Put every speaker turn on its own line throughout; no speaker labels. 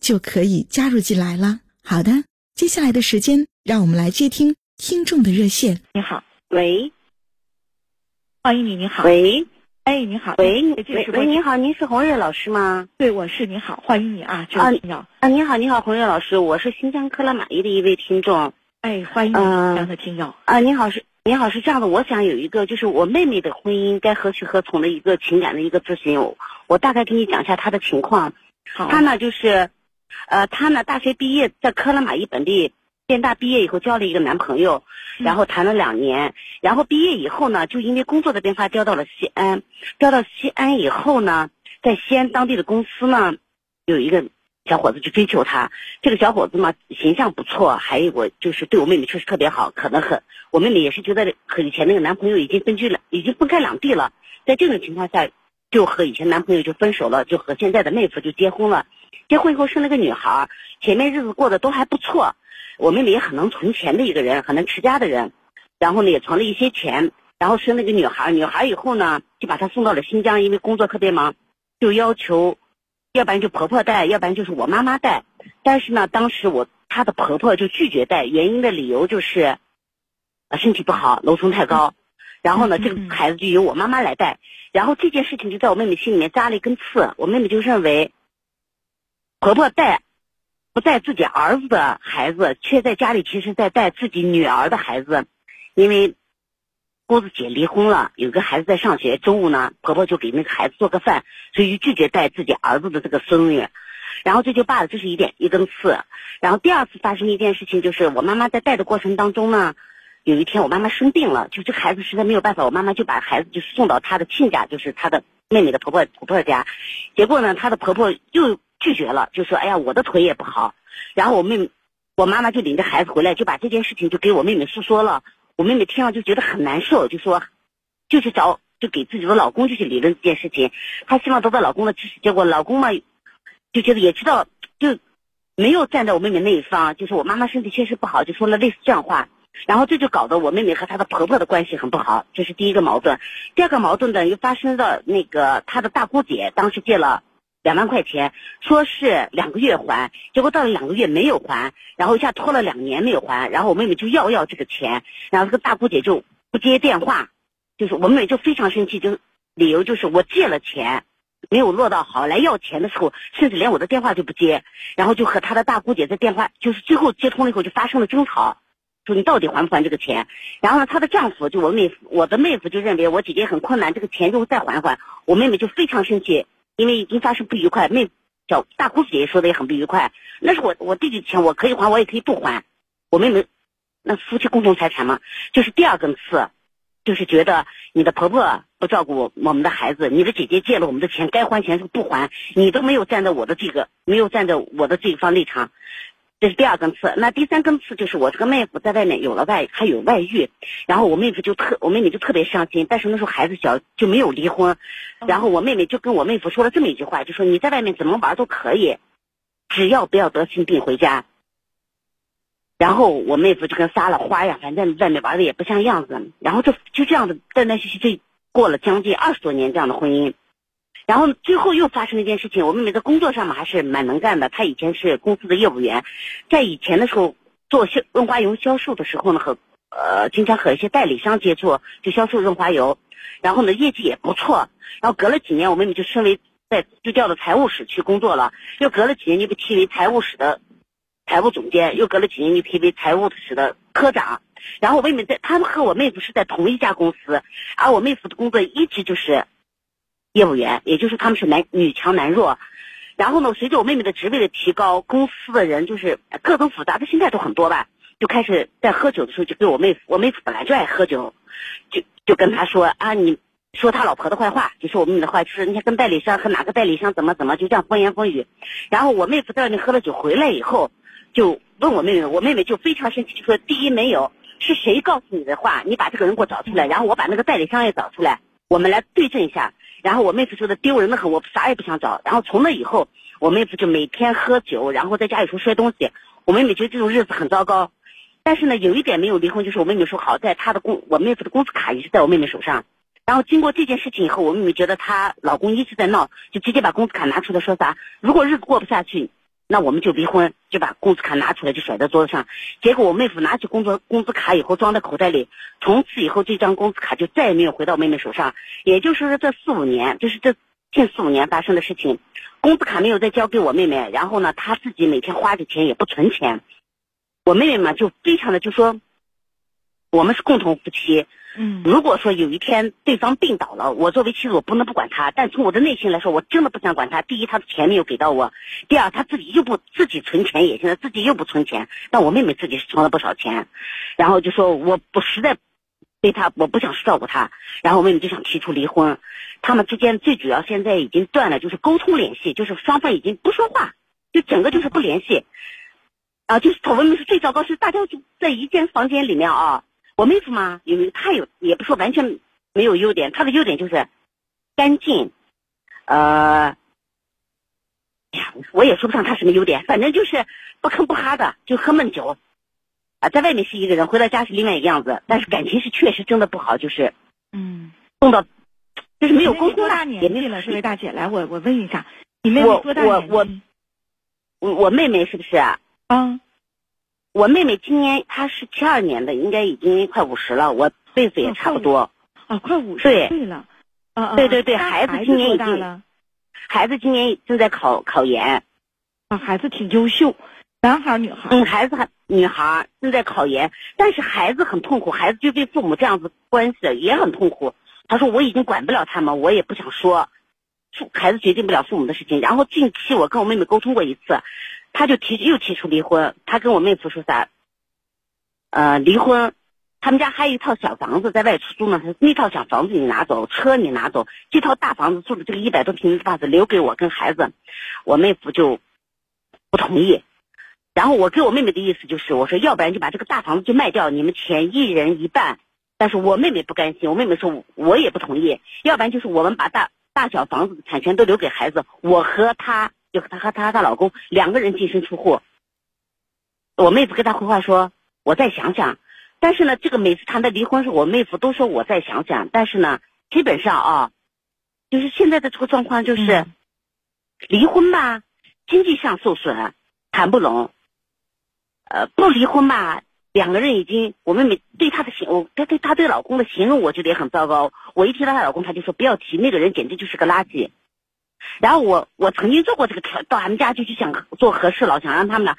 就可以加入进来了。好的，接下来的时间，让我们来接听听众的热线。
你好，
喂，
欢迎你，你好，
喂，
哎，你好，
喂，
你
喂，喂，你好，您是洪瑞老师吗？
对，我是，你好，欢迎你啊，这位听友。
啊，你好，你好，洪瑞老师，我是新疆克拉玛依的一位听众。
哎，欢迎你，这样的听友。
啊，你好，是，你好，是这样的，我想有一个，就是我妹妹的婚姻该何去何从的一个情感的一个咨询，我大概给你讲一下她的情况。
好，
她呢就是。呃，她呢，大学毕业在克拉玛依本地电大毕业以后，交了一个男朋友，然后谈了两年，然后毕业以后呢，就因为工作的变化调到了西安，调到西安以后呢，在西安当地的公司呢，有一个小伙子就追求她，这个小伙子嘛，形象不错，还有我就是对我妹妹确实特别好，可能很我妹妹也是觉得和以前那个男朋友已经分居了，已经分开两地了，在这种情况下，就和以前男朋友就分手了，就和现在的妹夫就结婚了。结婚以后生了个女孩，前面日子过得都还不错。我妹妹也很能存钱的一个人，很能持家的人。然后呢，也存了一些钱，然后生了个女孩。女孩以后呢，就把她送到了新疆，因为工作特别忙，就要求，要不然就婆婆带，要不然就是我妈妈带。但是呢，当时我她的婆婆就拒绝带，原因的理由就是，身体不好，楼层太高。然后呢，这个孩子就由我妈妈来带。然后这件事情就在我妹妹心里面扎了一根刺，我妹妹就认为。婆婆带不带自己儿子的孩子，却在家里其实在带自己女儿的孩子，因为郭子姐离婚了，有个孩子在上学，中午呢，婆婆就给那个孩子做个饭，所以就拒绝带自己儿子的这个孙女，然后这就罢了，这是一点一根刺。然后第二次发生一件事情，就是我妈妈在带的过程当中呢，有一天我妈妈生病了，就这孩子实在没有办法，我妈妈就把孩子就送到她的亲家，就是她的妹妹的婆婆婆婆家，结果呢，她的婆婆又。拒绝了，就说：“哎呀，我的腿也不好。”然后我妹，我妈妈就领着孩子回来，就把这件事情就给我妹妹诉说了。我妹妹听了就觉得很难受，就说：“就去找，就给自己的老公就去理论这件事情。她希望得到老公的支持。结果老公嘛，就觉得也知道，就没有站在我妹妹那一方。就是我妈妈身体确实不好，就说了类似这样话。然后这就搞得我妹妹和她的婆婆的关系很不好，这是第一个矛盾。第二个矛盾呢，又发生到那个她的大姑姐当时借了。两万块钱，说是两个月还，结果到了两个月没有还，然后一下拖了两年没有还，然后我妹妹就要要这个钱，然后这个大姑姐就不接电话，就是我妹妹就非常生气，就理由就是我借了钱，没有落到好，来要钱的时候，甚至连我的电话就不接，然后就和她的大姑姐在电话，就是最后接通了以后就发生了争吵，说你到底还不还这个钱？然后呢，她的丈夫就我妹夫，我的妹夫就认为我姐姐很困难，这个钱就再还还，我妹妹就非常生气。因为已经发生不愉快，妹小大姑子姐姐说的也很不愉快。那是我我弟弟的钱，我可以还，我也可以不还。我妹妹，那夫妻共同财产嘛，就是第二根刺，就是觉得你的婆婆不照顾我们的孩子，你的姐姐借了我们的钱，该还钱是不还，你都没有站在我的这个，没有站在我的这一方立场。这是第二根刺，那第三根刺就是我这个妹夫在外面有了外，还有外遇，然后我妹夫就特，我妹妹就特别伤心，但是那时候孩子小就没有离婚，然后我妹妹就跟我妹夫说了这么一句话，就说你在外面怎么玩都可以，只要不要得心病回家。然后我妹夫就跟撒了花呀，反正外面玩的也不像样子，然后就就这样的断断续续就过了将近二十多年这样的婚姻。然后最后又发生了一件事情，我妹妹在工作上嘛还是蛮能干的。她以前是公司的业务员，在以前的时候做销润滑油销售的时候呢，和呃经常和一些代理商接触，就销售润滑油，然后呢业绩也不错。然后隔了几年，我妹妹就升为在就调到财务室去工作了。又隔了几年，就被提为财务室的财务总监，又隔了几年就提为财务室的科长。然后我妹妹在，他们和我妹夫是在同一家公司，而我妹夫的工作一直就是业务员，也就是他们是男女强男弱。然后呢，随着我妹妹的职位的提高，公司的人就是各种复杂的心态都很多吧，就开始在喝酒的时候就跟我妹夫，我妹夫本来就爱喝酒，就就跟他说啊，你说他老婆的坏话，就说我妹妹的坏，就是你看跟代理商和哪个代理商怎么怎么，就这样风言风语。然后我妹夫在外面喝了酒回来以后，就问我妹妹，我妹妹就非常生气，就说第一没有是谁告诉你的话，你把这个人给我找出来，然后我把那个代理商也找出来，我们来对证一下。然后我妹夫说的丢人的很，我啥也不想找。然后从那以后，我妹夫就每天喝酒，然后在家里头摔东西。我妹妹觉得这种日子很糟糕。但是呢，有一点没有离婚，就是我妹妹说好在她的工，我妹夫的工资卡也是在我妹妹手上。然后经过这件事情以后，我妹妹觉得她老公一直在闹，就直接把工资卡拿出来说啥，如果日子过不下去。那我们就离婚，就把工资卡拿出来就甩在桌子上。结果我妹夫拿起工作工资卡以后装在口袋里，从此以后这张工资卡就再也没有回到妹妹手上。也就是说这四五年，就是这近四五年发生的事情，工资卡没有再交给我妹妹，然后呢，他自己每天花的钱也不存钱。我妹妹嘛就非常的就说，我们是共同夫妻。
嗯，
如果说有一天对方病倒了，我作为妻子我不能不管他，但从我的内心来说，我真的不想管他。第一，他的钱没有给到我；第二，他自己又不自己存钱，也现在自己又不存钱。但我妹妹自己是存了不少钱，然后就说我不实在对他我不想照顾他，然后我妹妹就想提出离婚。他们之间最主要现在已经断了，就是沟通联系，就是双方已经不说话，就整个就是不联系。啊，就是我妹妹是最糟糕，是大家就在一间房间里面啊。我妹夫嘛，有他有，也不说完全没有优点。他的优点就是干净，呃，哎呀，我也说不上他什么优点，反正就是不吭不哈的，就喝闷酒。啊，在外面是一个人，回到家是另外一个样子。但是感情是确实真的不好，就是
嗯，
碰到就是没有沟通
多大年纪了？这位大姐，来，我我问一下，你妹妹多大
年纪？我我我我妹妹是不是啊？
啊。
我妹妹今年她是七二年的，应该已经快五十了。我辈子也差不多。
啊，快五十
岁
了。啊
对对对，孩子今年已经。孩子今年正在考考研。
啊，孩子挺优秀，男孩女孩？
嗯，孩子还女孩正在考研，但是孩子很痛苦，孩子就对父母这样子关系也很痛苦。他说我已经管不了他们，我也不想说，父孩子决定不了父母的事情。然后近期我跟我妹妹沟通过一次。他就提又提出离婚，他跟我妹夫说啥？呃，离婚，他们家还有一套小房子在外出租呢，那套小房子你拿走，车你拿走，这套大房子住的这个一百多平的房子留给我跟孩子，我妹夫就不同意。然后我跟我妹妹的意思就是，我说要不然就把这个大房子就卖掉，你们钱一人一半。但是我妹妹不甘心，我妹妹说我也不同意，要不然就是我们把大大小房子的产权都留给孩子，我和他。就她和她她老公两个人净身出户，我妹夫跟她回话说：“我再想想。”但是呢，这个每次谈的离婚时，我妹夫都说我再想想。但是呢，基本上啊，就是现在的这个状况就是，离婚吧，经济上受损，谈不拢；呃，不离婚吧，两个人已经，我妹妹对她的形，我她对她对老公的形容，我觉得也很糟糕。我一提到她老公，她就说不要提，那个人简直就是个垃圾。然后我我曾经做过这个调，到他们家就去想做和事佬，想让他们俩，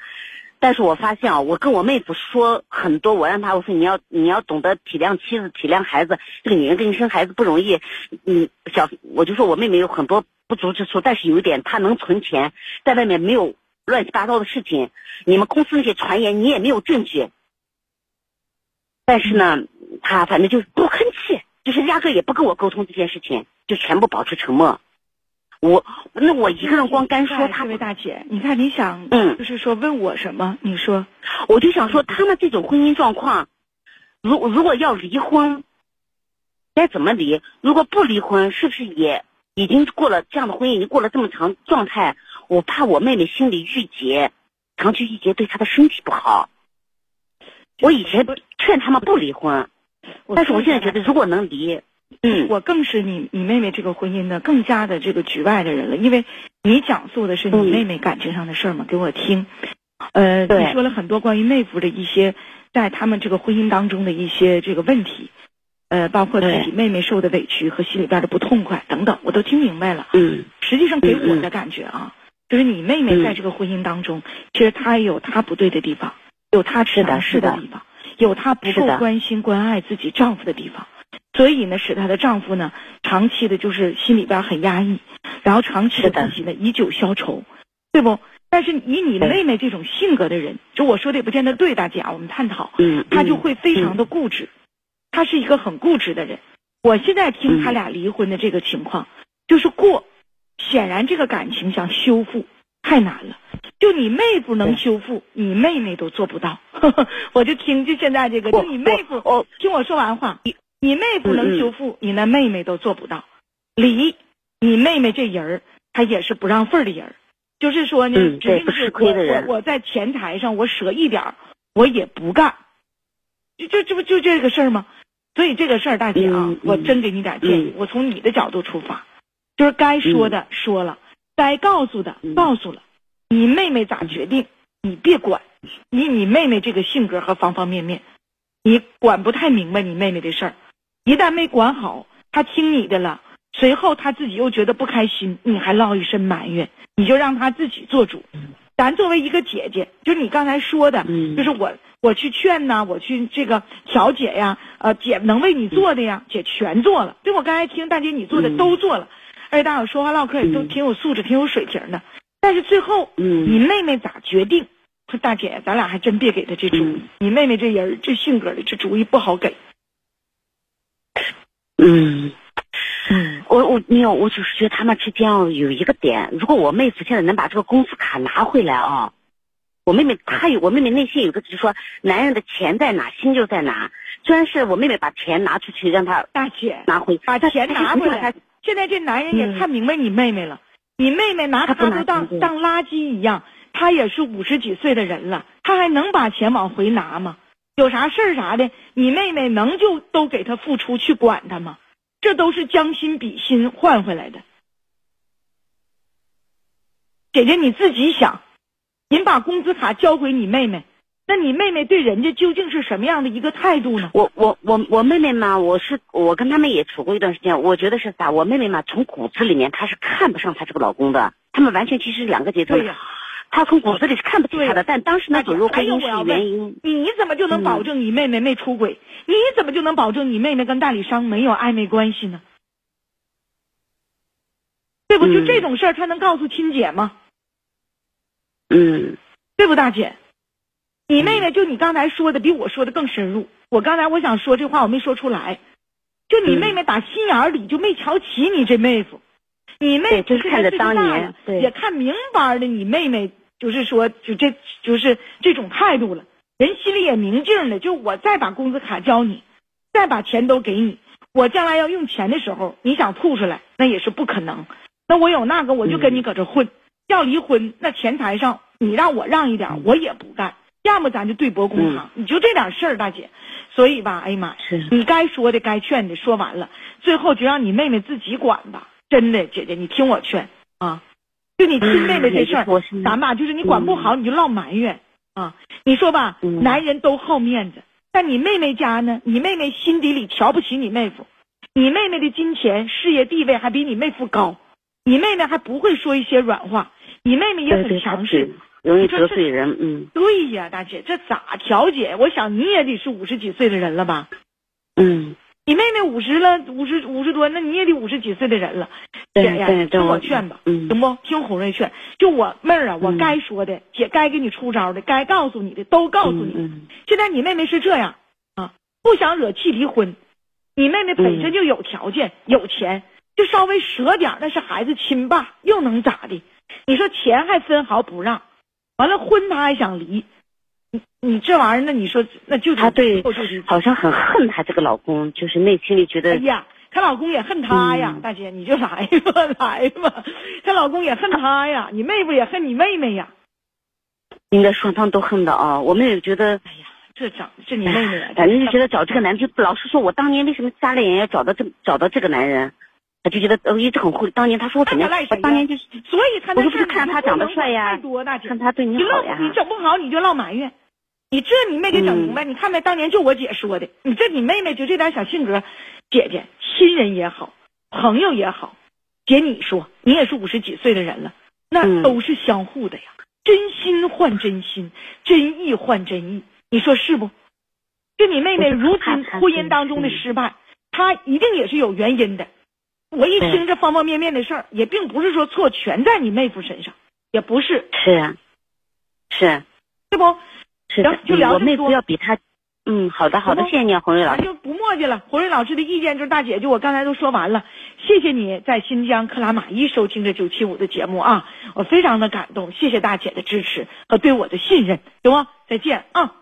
但是我发现啊，我跟我妹夫说很多，我让他我说你要你要懂得体谅妻子，体谅孩子，这个女人给你生孩子不容易，嗯，小我就说我妹妹有很多不足之处，但是有一点她能存钱，在外面没有乱七八糟的事情，你们公司那些传言你也没有证据，但是呢，她反正就是不吭气，就是压根也不跟我沟通这件事情，就全部保持沉默。我那我一个人光干说他，
这位大姐，你看你想，
嗯，
就是说问我什么？你说，
我就想说他们这种婚姻状况，如如果要离婚，该怎么离？如果不离婚，是不是也已经过了这样的婚姻，已经过了这么长状态？我怕我妹妹心里郁结，长期郁结对她的身体不好。我以前劝他们不离婚，但是我现在觉得如果能离。嗯，
我更是你你妹妹这个婚姻的更加的这个局外的人了，因为你讲述的是你妹妹感情上的事儿嘛，给我听。呃，你说了很多关于妹夫的一些在他们这个婚姻当中的一些这个问题，呃，包括自己妹妹受的委屈和心里边的不痛快等等，我都听明白了。
嗯，
实际上给我的感觉啊，就是你妹妹在这个婚姻当中，其实她也有她不对的地方，有她强势的地方，有她不够关心关爱自己丈夫的地方，所以呢，使她的丈夫呢，长期的就是心里边很压抑，然后长期的自己呢以酒消愁，对不？但是以你妹妹这种性格的人，就我说的也不见得对，大姐啊，我们探讨，
嗯，
她就会非常的固执，她是一个很固执的人。我现在听他俩离婚的这个情况，就是过。显然，这个感情想修复太难了。就你妹夫能修复，你妹妹都做不到。我就听，就现在这个，就你妹夫，
哦，
听我说完话，你你妹不能修复，你那妹妹都做不到。离，你妹妹这人儿，她也是不让份儿的人儿，就是说呢，指定是
亏的人。
我我在前台上，我舍一点儿，我也不干。就就这不就这个事儿吗？所以这个事儿，大姐啊，我真给你点建议，我从你的角度出发。就是该说的说了，该告诉的告诉了，你妹妹咋决定，你别管。以你妹妹这个性格和方方面面，你管不太明白你妹妹的事儿。一旦没管好，他听你的了，随后他自己又觉得不开心，你还落一身埋怨，你就让他自己做主。咱作为一个姐姐，就是你刚才说的，就是我我去劝呐，我去这个调解呀，呃，姐能为你做的呀，姐全做了。对我刚才听大姐你做的都做了。而且大伙说话唠嗑也都挺有素质，挺有水平的。但是最后，
嗯，
你妹妹咋决定？说大姐，咱俩还真别给她这主意。你妹妹这人这性格的，这主意不好给。
嗯嗯，我我没有，我就是觉得他们之间哦有一个点，如果我妹夫现在能把这个工资卡拿回来啊，我妹妹她有，我妹妹内心有个就是说，男人的钱在哪，心就在哪。虽然是我妹妹把钱拿出去让他
大姐
拿回，
把钱拿回来。现在这男人也看明白你妹妹了，你妹妹拿他都当当垃圾一样，他也是五十几岁的人了，他还能把钱往回拿吗？有啥事儿啥的，你妹妹能就都给他付出去管他吗？这都是将心比心换回来的。姐姐你自己想，您把工资卡交回你妹妹。那你妹妹对人家究竟是什么样的一个态度呢？
我我我我妹妹嘛，我是我跟他们也处过一段时间，我觉得是啥？我妹妹嘛，从骨子里面她是看不上她这个老公的，他们完全其实是两个阶层。
对呀，
她从骨子里是看不起他的，但当时那走入婚姻是原因。
你怎么就能保证你妹妹没出轨？你怎么就能保证你妹妹跟代理商没有暧昧关系呢？对不？就这种事儿，他能告诉亲姐吗？
嗯，
对不，大姐？你妹妹就你刚才说的比我说的更深入。我刚才我想说这话我没说出来，就你妹妹打心眼里就没瞧起你这妹夫，你妹
就是看着当年
也看明白的，你妹妹就是说就这就是这种态度了，人心里也明镜了。就我再把工资卡交你，再把钱都给你，我将来要用钱的时候，你想吐出来那也是不可能。那我有那个我就跟你搁这混，要离婚那钱财上你让我让一点我也不干。要么咱就对簿公堂，你就这点事儿，大姐，所以吧，哎呀妈，你该说的、该劝的说完了，最后就让你妹妹自己管吧。真的，姐姐，你听我劝啊，就你亲妹妹这事儿，咱吧就是你管不好，你就落埋怨啊。你说吧，男人都好面子，但你妹妹家呢，你妹妹心底里瞧不起你妹夫，你妹妹的金钱、事业地位还比你妹夫高，你妹妹还不会说一些软话，你妹妹也很强势。
容易得罪人，嗯，
对呀，大姐，这咋调解？我想你也得是五十几岁的人了吧？
嗯，
你妹妹五十了，五十五十多，那你也得五十几岁的人了。
姐
呀，听我劝吧，
行
不？听红瑞劝，就我妹儿啊，我该说的，姐该给你出招的，该告诉你的都告诉你。现在你妹妹是这样啊，不想惹气离婚，你妹妹本身就有条件有钱，就稍微舍点，那是孩子亲爸，又能咋的？你说钱还分毫不让。完了，婚他还想离，你你这玩意儿，那你说那就是
他对，好像很恨她这个老公，就是内心里觉得。哎
呀，她老公也恨她呀，大姐你就来吧，来吧，她老公也恨她呀，你妹夫也恨你妹妹呀，
应该双方都恨的啊。我们也觉得，
哎呀，这长这你妹妹，
反正就觉得找这个男人，老是说，我当年为什么瞎了眼要找到这找到这个男人？他就觉得呃一直很会，当年他说我怎么样，我当年就是，
所以他
那事儿看他长得帅呀，看他对你好呀，
你整不好你就落埋怨，你这你没给整明白，你看没？当年就我姐说的，你这你妹妹就这点小性格，姐姐亲人也好，朋友也好，姐你说你也是五十几岁的人了，那都是相互的呀。真心换真心，真意换真意，你说是不？就你妹妹如今婚姻当中的失败，她一定也是有原因的。我一听这方方面面的事儿，也并不是说错全在你妹夫身上，也不是。
是啊，是，
是不？
是的，
就聊
我妹夫要比他。嗯，好的，好的，谢谢你，洪瑞老师。
就不墨迹了。洪瑞老师的意见就是，大姐，就我刚才都说完了，谢谢你在新疆克拉玛依收听这九七五的节目啊，我非常的感动，谢谢大姐的支持和对我的信任，行吗？再见啊。